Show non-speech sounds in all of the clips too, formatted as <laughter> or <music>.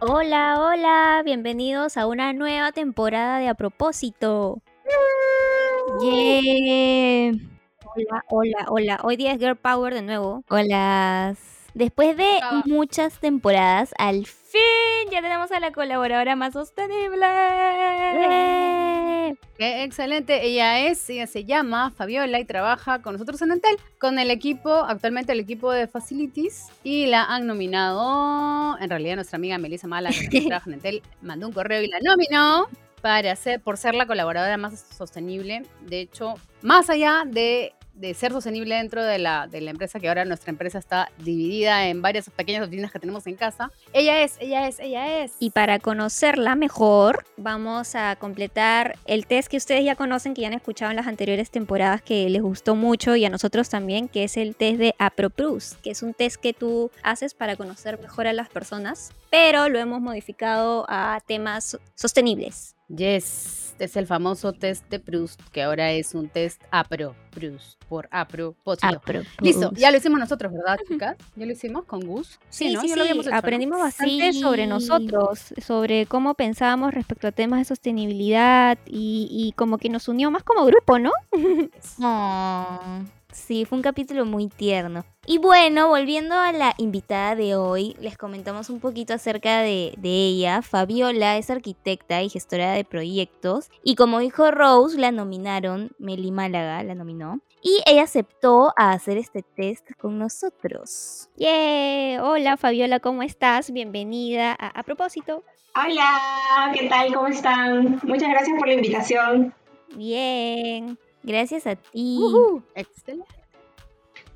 Hola, hola, bienvenidos a una nueva temporada de A propósito. Yeah. Hola, hola, hola. Hoy día es Girl Power de nuevo. Hola. Después de muchas temporadas, al fin ya tenemos a la colaboradora más sostenible. ¡Eh! Qué excelente. Ella es, ella se llama Fabiola y trabaja con nosotros en Entel, con el equipo, actualmente el equipo de Facilities, y la han nominado, en realidad nuestra amiga Melissa Mala, que <laughs> trabaja en Entel, mandó un correo y la nominó para ser, por ser la colaboradora más sostenible. De hecho, más allá de, de ser sostenible dentro de la, de la empresa, que ahora nuestra empresa está dividida en varias pequeñas oficinas que tenemos en casa, ella es, ella es, ella es. Y para conocerla mejor, vamos a completar el test que ustedes ya conocen, que ya han escuchado en las anteriores temporadas, que les gustó mucho y a nosotros también, que es el test de APROPRUS, que es un test que tú haces para conocer mejor a las personas, pero lo hemos modificado a temas sostenibles. Yes, es el famoso test de Proust, que ahora es un test APRO, Proust, por APRO, A propósito. Listo, ya lo hicimos nosotros, ¿verdad, chicas? Ya lo hicimos con Gus. Sí, ¿no? sí, lo ¿no? aprendimos bastante Sí. sobre nosotros, sobre cómo pensábamos respecto a temas de sostenibilidad y, y como que nos unió más como grupo, ¿no? <laughs> Oh, sí, fue un capítulo muy tierno. Y bueno, volviendo a la invitada de hoy, les comentamos un poquito acerca de, de ella. Fabiola es arquitecta y gestora de proyectos. Y como dijo Rose, la nominaron, Meli Málaga la nominó. Y ella aceptó a hacer este test con nosotros. Yeah. Hola Fabiola, ¿cómo estás? Bienvenida a, a propósito. Hola, ¿qué tal? ¿Cómo están? Muchas gracias por la invitación. Bien. Gracias a ti. Ujú, Excelente.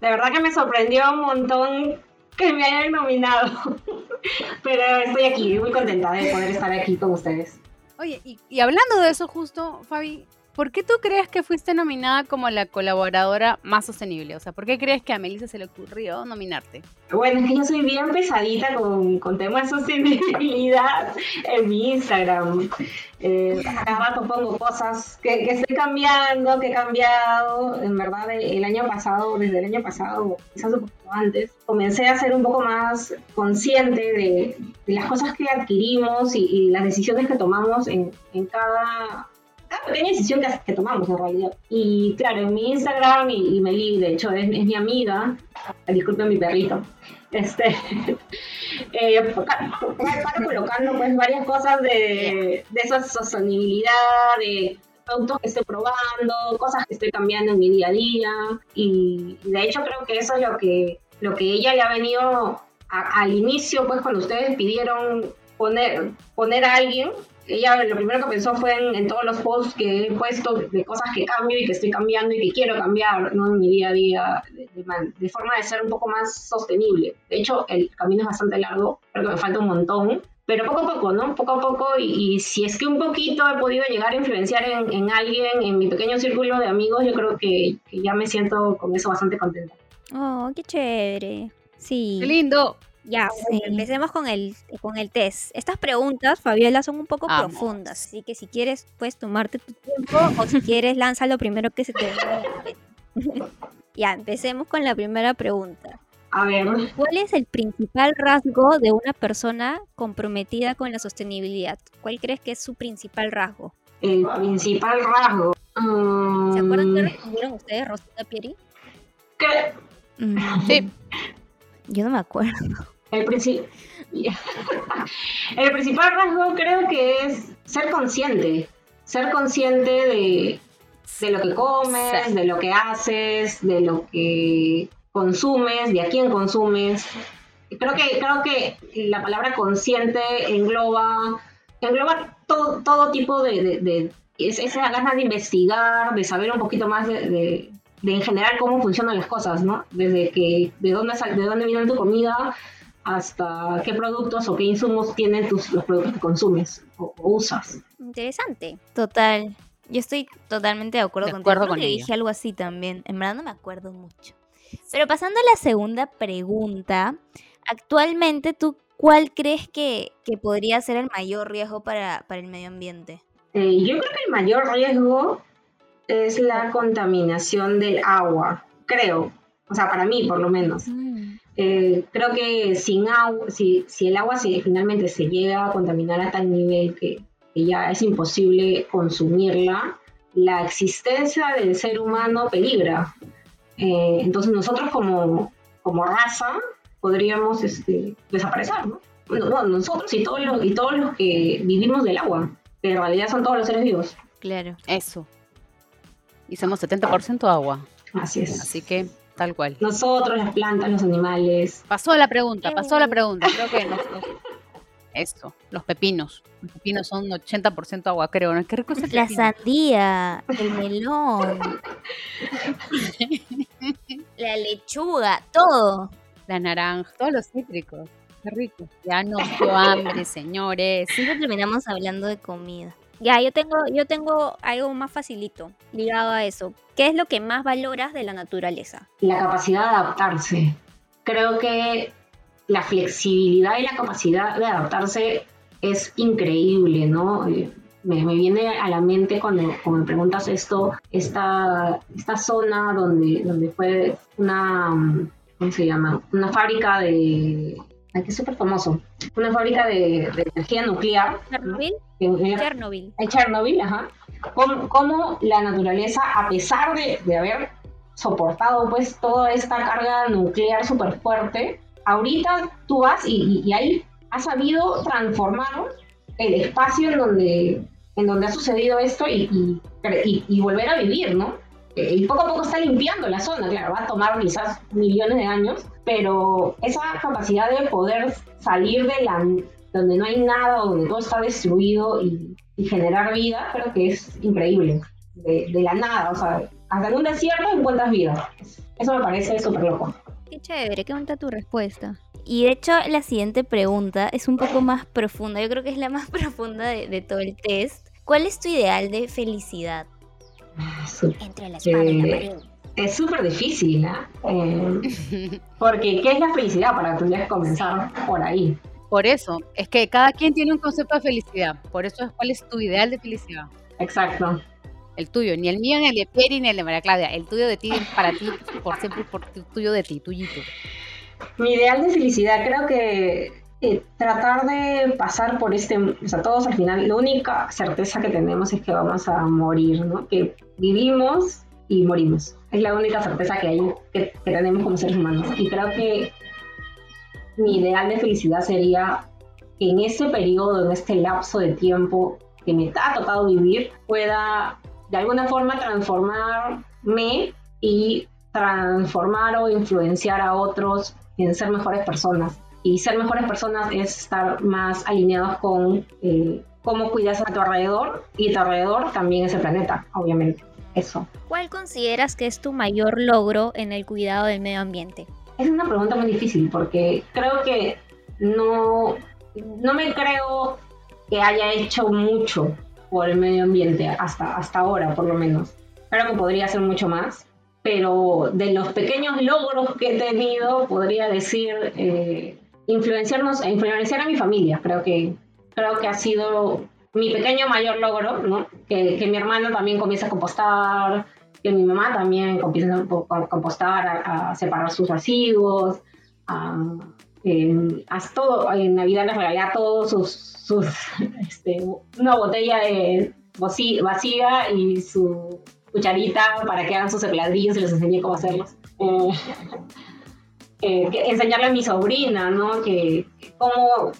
De verdad que me sorprendió un montón que me hayan nominado. <laughs> Pero estoy aquí, muy contenta de poder estar aquí con ustedes. Oye, y, y hablando de eso justo, Fabi, ¿por qué tú crees que fuiste nominada como la colaboradora más sostenible? O sea, ¿por qué crees que a Melissa se le ocurrió nominarte? Bueno, es que yo soy bien pesadita con, con temas de sostenibilidad en mi Instagram. Eh, cada rato pongo cosas que, estoy cambiando, que he cambiado. En verdad, el año pasado, desde el año pasado, quizás un poquito antes, comencé a ser un poco más consciente de, de las cosas que adquirimos y, y las decisiones que tomamos en, en cada, cada pequeña decisión que, tomamos en realidad. Y claro, en mi Instagram, y, y Meli, de hecho, es, mi amiga, disculpen mi perrito, este, <laughs> eh, pa- pa- paro colocando pues varias cosas de, de esa sostenibilidad, de productos que estoy probando, cosas que estoy cambiando en mi día a día. Y de hecho creo que eso es lo que, lo que ella le ha venido a- al inicio, pues cuando ustedes pidieron poner, poner a alguien, ella lo primero que pensó fue en, en todos los posts que he puesto de cosas que cambio y que estoy cambiando y que quiero cambiar ¿no? en mi día a día de, de de forma de ser un poco más sostenible. De hecho, el camino es bastante largo, creo que me falta un montón, pero poco a poco, ¿no? Poco a poco y, y si es que un poquito he podido llegar a influenciar en, en alguien, en mi pequeño círculo de amigos, yo creo que, que ya me siento con eso bastante contenta. Oh, qué chévere. Sí. ¡Qué lindo! Ya, Sí. bueno, empecemos con el, con el test. Estas preguntas, Fabiola, son un poco Vamos. profundas, así que si quieres, puedes tomarte tu tiempo o si quieres, lanza lo primero que se te venga. <laughs> Ya, empecemos con la primera pregunta. A ver, ¿Cuál es el principal rasgo de una persona comprometida con la sostenibilidad? ¿Cuál crees que es su principal rasgo? el principal rasgo. ¿Se acuerdan que Mm, respondieron ustedes, Rosita Pieri? que Mm, Sí. <laughs> Yo no me acuerdo. el, el principal rasgo creo que es ser consciente. Ser consciente de, de lo que comes, Sí. de lo que haces, de lo que consumes, de a quién consumes. Creo que, creo que la palabra consciente engloba, engloba todo, todo tipo de, de, de- es- esa ganas de investigar, de saber un poquito más de, de- en general cómo funcionan las cosas, ¿no? Desde que de dónde sal- de dónde viene tu comida hasta qué productos o qué insumos tienen tus, los productos que consumes o, o usas. Interesante. Total. Yo estoy totalmente de acuerdo De acuerdo con que ella. dije algo así también. En verdad no me acuerdo mucho. Pero pasando a la segunda pregunta, actualmente tú, ¿cuál crees que, que podría ser el mayor riesgo para, para el medio ambiente? Eh, yo creo que el mayor riesgo es la contaminación del agua, creo. O sea, para mí por lo menos. Mm. Eh, creo que sin agua, si, si el agua se, finalmente se llega a contaminar a tal nivel que, que ya es imposible consumirla, la existencia del ser humano peligra. Eh, entonces nosotros como, como raza podríamos este, desaparecer, ¿no? Bueno, nosotros y todos, los, y todos los que vivimos del agua, pero en realidad son todos los seres vivos. Claro. Eso. Y somos 70% agua. Así es. Así que tal cual. Nosotros, las plantas, los animales. Pasó la pregunta, pasó la pregunta. Creo que nos, nos- Eso, los pepinos. Los pepinos son 80% agua, creo. ¿no? ¿Qué rico es el La pepino? sandía, el melón, <laughs> la lechuga, todo. La naranja, todos los cítricos. Qué rico. Ya nos dio hambre, señores. Siempre terminamos hablando de comida. Ya, yo tengo, yo tengo algo más facilito ligado a eso. ¿Qué es lo que más valoras de la naturaleza? La capacidad de adaptarse. Creo que la flexibilidad y la capacidad de adaptarse es increíble, ¿no? Eh, Me, me viene a la mente cuando, cuando me preguntas esto, esta, esta zona donde, donde fue una, ¿cómo se llama? Una fábrica de... Aquí es súper famoso. Una fábrica de, de energía nuclear. ¿no? ¿Chernobyl? En- Chernobyl. ajá, cómo, cómo la naturaleza, a pesar de, de haber soportado pues toda esta carga nuclear súper fuerte, ahorita tú vas y, y- y ahí ha sabido transformar el espacio en donde, en donde ha sucedido esto y, y- y- y volver a vivir, ¿no? Eh, Y poco a poco está limpiando la zona, claro, va a tomar quizás millones de años, pero esa capacidad de poder salir de la donde no hay nada, donde todo está destruido y, y generar vida, creo que es increíble. De, de la nada, o sea, hasta en un desierto encuentras vida. Eso me parece súper loco. Qué chévere, qué bonita tu respuesta. Y de hecho, la siguiente pregunta es un poco más profunda. Yo creo que es la más <laughs> profunda de, de todo el test. ¿Cuál es tu ideal de felicidad? Su- Entre la espada y la Eh, pared. Es súper difícil, ¿ah? Eh, <laughs> porque, ¿qué es la felicidad? Para que tendrías que comenzar por ahí. Por eso, es que cada quien tiene un concepto de felicidad. Por eso es cuál es tu ideal de felicidad. Exacto. El tuyo, ni el mío, ni el de Pieri, ni el de María Claudia. El tuyo de ti, para ti, por siempre, por tu- tuyo de ti, tuyito. Mi ideal de felicidad, creo que eh, tratar de pasar por este, o sea, todos al final, la única certeza que tenemos es que vamos a morir, ¿no? Que vivimos y morimos. Es la única certeza que hay, que, que tenemos como seres humanos. Y creo que mi ideal de felicidad sería que en ese periodo, en este lapso de tiempo que me ha tocado vivir, pueda de alguna forma transformarme y transformar o influenciar a otros en ser mejores personas. Y ser mejores personas es estar más alineados con eh, cómo cuidas a tu alrededor y tu alrededor también es el planeta, obviamente. Eso. ¿Cuál consideras que es tu mayor logro en el cuidado del medio ambiente? Es una pregunta muy difícil porque creo que no, no me creo que haya hecho mucho por el medio ambiente hasta, hasta ahora, por lo menos. Creo que podría hacer mucho más, pero de los pequeños logros que he tenido, podría decir eh, influenciarnos, influenciar a mi familia. Creo que, creo que ha sido mi pequeño mayor logro, ¿no? Que, que mi hermano también comience a compostar, que mi mamá también comience a po- a compostar, a, separar sus residuos, a, eh, todo, en Navidad les regalé a todos sus, sus <laughs> este, una botella de vacía y su cucharita para que hagan sus ladrillos y les enseñé cómo hacerlos. Eh, <laughs> eh, enseñarle a mi sobrina, ¿no? Que, que cómo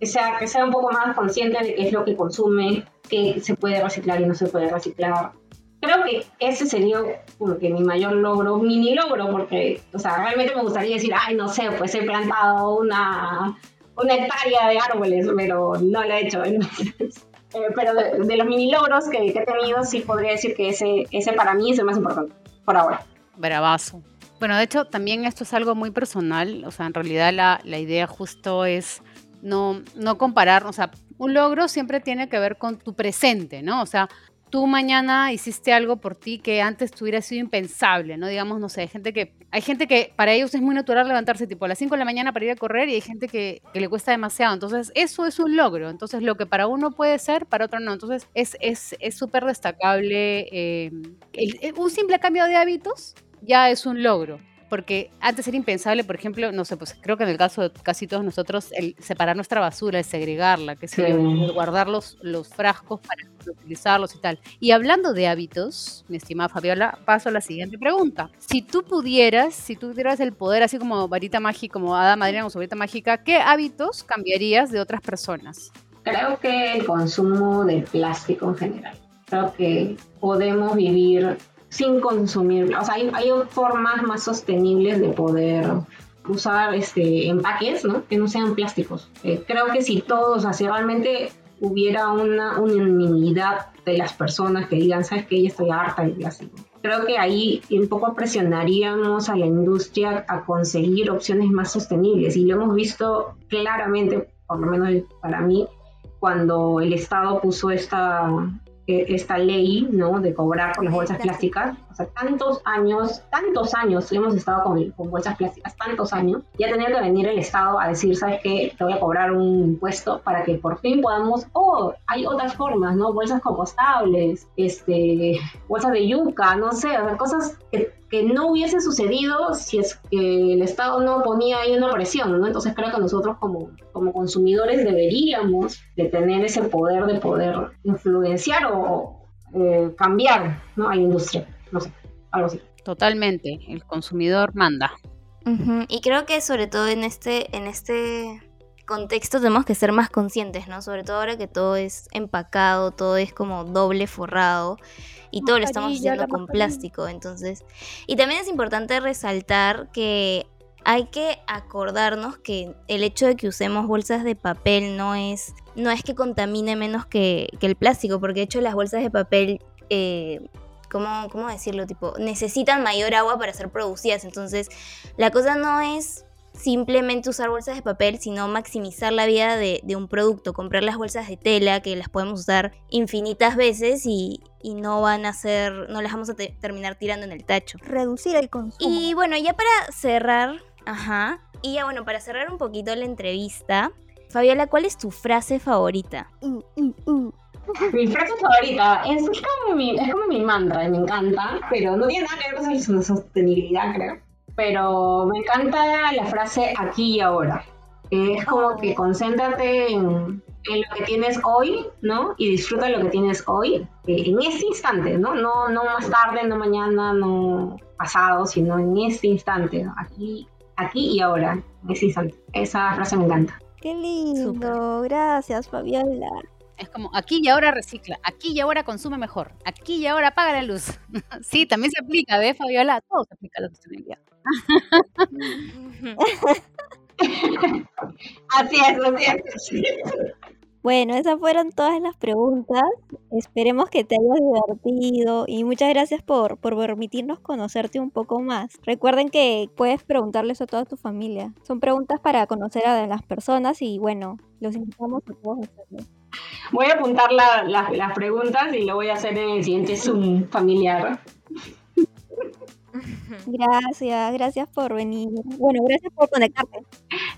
sea, que sea un poco más consciente de qué es lo que consume, qué se puede reciclar y no se puede reciclar. Creo que ese sería como que mi mayor logro, mini logro, porque, o sea, realmente me gustaría decir, ay, no sé, pues he plantado una, una hectárea de árboles, pero no lo he hecho. entonces, <laughs> eh, pero de, de los mini logros que, que he tenido, sí podría decir que ese, ese para mí es el más importante, por ahora. Bravazo. Bueno, de hecho, también esto es algo muy personal. O sea, en realidad la, la idea justo es no, no comparar. O sea, un logro siempre tiene que ver con tu presente, ¿no? O sea, tú mañana hiciste algo por ti que antes te hubiera sido impensable, ¿no? Digamos, no sé, hay gente que, hay gente que para ellos es muy natural levantarse tipo a las 5 de la mañana para ir a correr y hay gente que, le cuesta demasiado. Entonces, eso es un logro. Entonces, lo que para uno puede ser, para otro no. Entonces, es es es súper destacable. eh, el- un simple cambio de hábitos ya es un logro. Porque antes era impensable, por ejemplo, no sé, pues creo que en el caso de casi todos nosotros, el separar nuestra basura, el segregarla, que Sí. el guardar los, los frascos para utilizarlos y tal. Y hablando de hábitos, mi estimada Fabiola, paso a la siguiente pregunta. Si tú pudieras, si tú tuvieras el poder, así como varita mágica, como hada madrina con su varita mágica, ¿qué hábitos cambiarías de otras personas? Creo que el consumo de plástico en general. Creo que podemos vivir sin consumir. O sea, hay, hay formas más sostenibles de poder usar este, empaques, ¿no? Que no sean plásticos. Eh, creo que si todos, así realmente hubiera una unanimidad de las personas que digan, sabes que ya estoy harta del plástico. Creo que ahí un poco presionaríamos a la industria a conseguir opciones más sostenibles y lo hemos visto claramente, por lo menos para mí, cuando el Estado puso esta, esta ley ¿no? de cobrar por las bolsas plásticas. O sea, tantos años, tantos años hemos estado con, con bolsas plásticas, tantos años, y ha tenido que venir el Estado a decir, ¿sabes qué? Te voy a cobrar un impuesto para que por fin podamos, oh, hay otras formas, ¿no? Bolsas compostables, este, bolsas de yuca, no sé, o sea, cosas que, que no hubiesen sucedido si es que el Estado no ponía ahí una presión, ¿no? Entonces creo que nosotros como, como consumidores deberíamos de tener ese poder de poder influenciar o eh, cambiar ¿no? a la industria, no sé, algo así. Totalmente, el consumidor manda. Y creo que sobre todo en este, en este contexto tenemos que ser más conscientes, ¿no? Sobre todo ahora que todo es empacado, todo es como doble forrado y todo lo estamos haciendo con plástico. Entonces, y también es importante resaltar que hay que acordarnos que el hecho de que usemos bolsas de papel no es, no es que contamine menos que, que el plástico, porque de hecho las bolsas de papel, eh, ¿cómo, ¿cómo decirlo? Tipo, necesitan mayor agua para ser producidas. Entonces, la cosa no es simplemente usar bolsas de papel, sino maximizar la vida de, de un producto, comprar las bolsas de tela que las podemos usar infinitas veces y, y no van a ser, no las vamos a te- terminar tirando en el tacho. Reducir el consumo. Y bueno, ya para cerrar, ajá, y ya bueno, para cerrar un poquito la entrevista, Fabiola, ¿cuál es tu frase favorita? Uh, uh, uh. Mi frase favorita es, es como mi, es como mi mantra y me encanta, pero no tiene nada que ver con su sostenibilidad, creo. Pero me encanta la frase aquí y ahora. Es como que concéntrate en, en lo que tienes hoy, ¿no? Y disfruta lo que tienes hoy, eh, en este instante, ¿no? ¿no? No más tarde, no mañana, no pasado, sino en este instante, ¿no? Aquí, aquí y ahora, en este instante. Esa frase me encanta. Qué lindo. Gracias, Fabiola. Es como aquí y ahora recicla, aquí y ahora consume mejor, aquí y ahora apaga la luz. <laughs> sí, también se aplica, ¿ves, Fabiola? Todo se aplica a la sostenibilidad. Así es, <laughs> así es. así es. Bueno, esas fueron todas las preguntas. Esperemos que te hayas divertido y muchas gracias por, por permitirnos conocerte un poco más. Recuerden que puedes preguntarles a toda tu familia. Son preguntas para conocer a las personas y bueno, los invitamos a todos a hacerlo. Voy a apuntar la- la- las preguntas y lo voy a hacer en el siguiente Zoom familiar. Gracias, gracias por venir. Bueno, gracias por conectarte.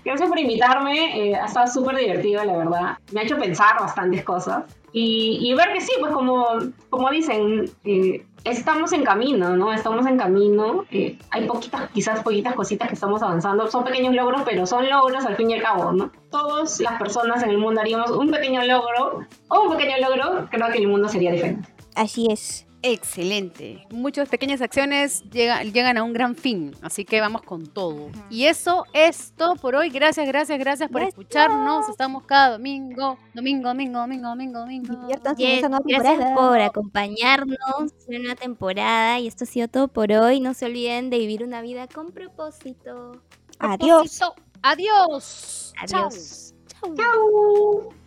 Gracias por invitarme, eh, ha estado súper divertido, la verdad. Me ha hecho pensar bastantes cosas y, y ver que sí, pues como, como dicen, eh, estamos en camino, ¿no? Estamos en camino. eh, hay poquitas, quizás poquitas cositas que estamos avanzando. Son pequeños logros, pero son logros al fin y al cabo, ¿no? Todas las personas en el mundo haríamos un pequeño logro o un pequeño logro, creo que el mundo sería diferente. Así es. Excelente. Muchas pequeñas acciones llegan, llegan a un gran fin, así que vamos con todo. Y eso es todo por hoy. Gracias, gracias, gracias por Gracias. escucharnos. Estamos cada domingo, domingo, domingo, domingo, domingo, domingo. Gracias por acompañarnos en una temporada y esto ha sido todo por hoy. No se olviden de vivir una vida con propósito. Adiós. Propósito. Adiós. Adiós. Chao. ¡Chao!